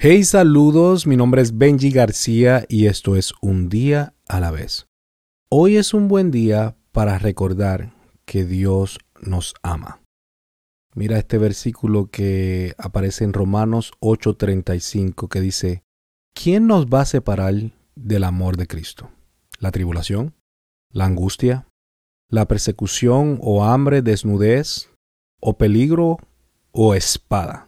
Hey, saludos, mi nombre es Benji García y esto es Un día a la vez. Hoy es un buen día para recordar que Dios nos ama. Mira este versículo que aparece en Romanos 8:35 que dice, ¿quién nos va a separar del amor de Cristo? ¿La tribulación? ¿La angustia? ¿La persecución o hambre, desnudez? ¿O peligro o espada?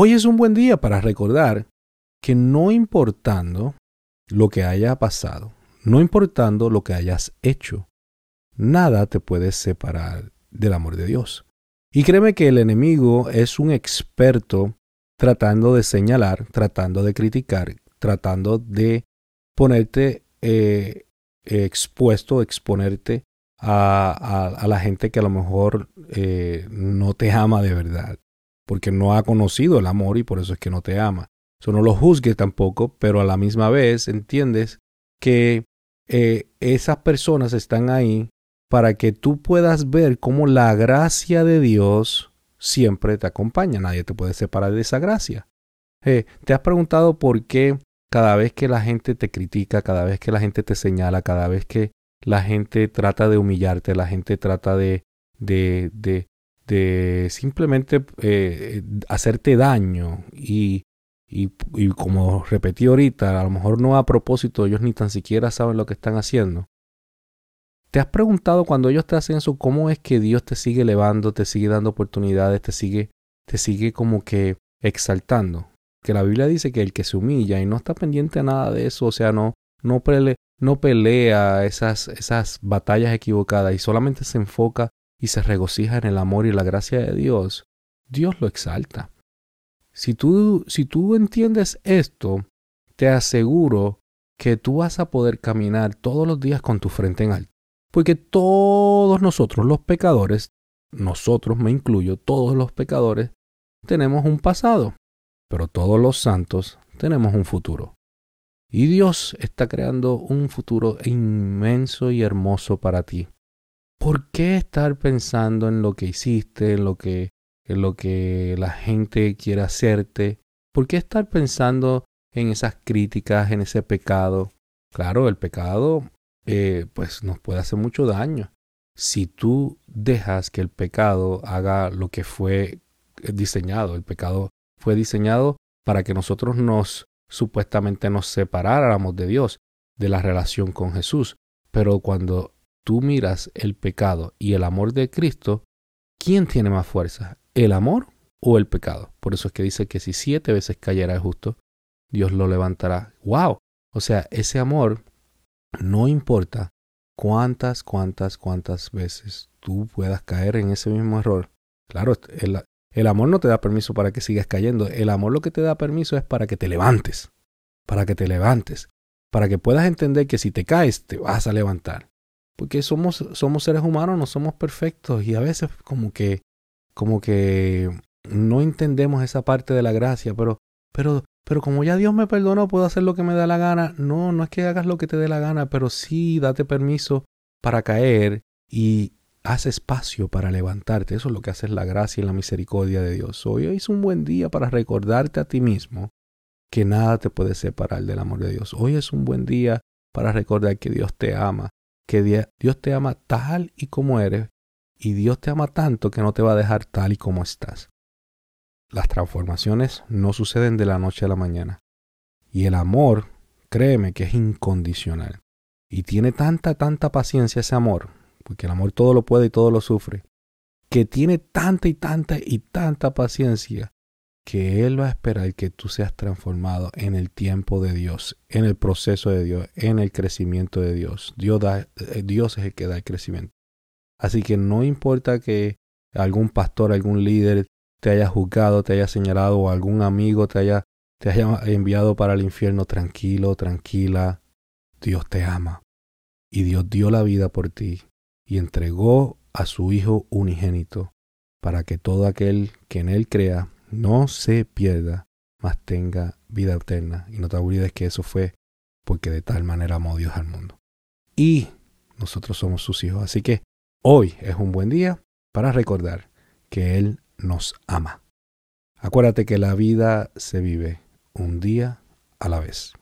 Hoy es un buen día para recordar que no importando lo que haya pasado, no importando lo que hayas hecho, nada te puede separar del amor de Dios. Y créeme que el enemigo es un experto tratando de señalar, tratando de criticar, tratando de ponerte eh, expuesto, exponerte a, la gente que a lo mejor eh, no te ama de verdad porque no ha conocido el amor y por eso es que no te ama. Eso no lo juzgue tampoco, pero a la misma vez entiendes que eh, esas personas están ahí para que tú puedas ver cómo la gracia de Dios siempre te acompaña. Nadie te puede separar de esa gracia. Eh, ¿Te has preguntado por qué cada vez que la gente te critica, cada vez que la gente te señala, cada vez que la gente trata de humillarte, la gente trata de, de, de, de simplemente eh, hacerte daño y, y, como repetí ahorita, a lo mejor no a propósito, ellos ni tan siquiera saben lo que están haciendo. ¿Te has preguntado cuando ellos te hacen eso, cómo es que Dios te sigue elevando, te sigue dando oportunidades, te sigue, te sigue como que exaltando? Que la Biblia dice que el que se humilla y no está pendiente a nada de eso, o sea, no, no, no pelea esas, esas batallas equivocadas y solamente se enfoca y se regocija en el amor y la gracia de Dios, Dios lo exalta. Si tú, si tú entiendes esto, te aseguro que tú vas a poder caminar todos los días con tu frente en alto. Porque todos nosotros los pecadores, nosotros me incluyo, todos los pecadores, tenemos un pasado, pero todos los santos tenemos un futuro. Y Dios está creando un futuro inmenso y hermoso para ti. ¿Por qué estar pensando en lo que hiciste, en lo que, en lo que la gente quiere hacerte? ¿Por qué estar pensando en esas críticas, en ese pecado? Claro, el pecado eh, pues nos puede hacer mucho daño. Si tú dejas que el pecado haga lo que fue diseñado, el pecado fue diseñado para que nosotros nos supuestamente nos separáramos de Dios, de la relación con Jesús. Pero cuando tú miras el pecado y el amor de Cristo, ¿quién tiene más fuerza? ¿El amor o el pecado? Por eso es que dice que si siete veces cayera el justo, Dios lo levantará. ¡Wow! O sea, ese amor no importa cuántas, cuántas, cuántas veces tú puedas caer en ese mismo error. Claro, el, el amor no te da permiso para que sigas cayendo. El amor lo que te da permiso es para que te levantes. Para que te levantes. Para que puedas entender que si te caes, te vas a levantar porque somos, somos seres humanos, no somos perfectos y a veces como que, como que no entendemos esa parte de la gracia, pero, pero, pero como ya Dios me perdonó, puedo hacer lo que me da la gana. No, no es que hagas lo que te dé la gana, pero sí date permiso para caer y haz espacio para levantarte. Eso es lo que hace la gracia y la misericordia de Dios. Hoy es un buen día para recordarte a ti mismo que nada te puede separar del amor de Dios. Hoy es un buen día para recordar que Dios te ama que Dios te ama tal y como eres y Dios te ama tanto que no te va a dejar tal y como estás. Las transformaciones no suceden de la noche a la mañana. Y el amor, créeme que es incondicional. Y tiene tanta, tanta paciencia ese amor, porque el amor todo lo puede y todo lo sufre, que tiene tanta y tanta y tanta paciencia que Él va a esperar que tú seas transformado en el tiempo de Dios, en el proceso de Dios, en el crecimiento de Dios. Eh, Dios es el que da el crecimiento. Así que no importa que algún pastor, algún líder te haya juzgado, te haya señalado o algún amigo te haya, te haya enviado para el infierno, tranquilo, tranquila. Dios te ama. Y Dios dio la vida por ti y entregó a su Hijo unigénito para que todo aquel que en Él crea no se pierda, mas tenga vida eterna. Y no te olvides que eso fue porque de tal manera amó Dios al mundo. Y nosotros somos sus hijos. Así que hoy es un buen día para recordar que Él nos ama. Acuérdate que la vida se vive un día a la vez.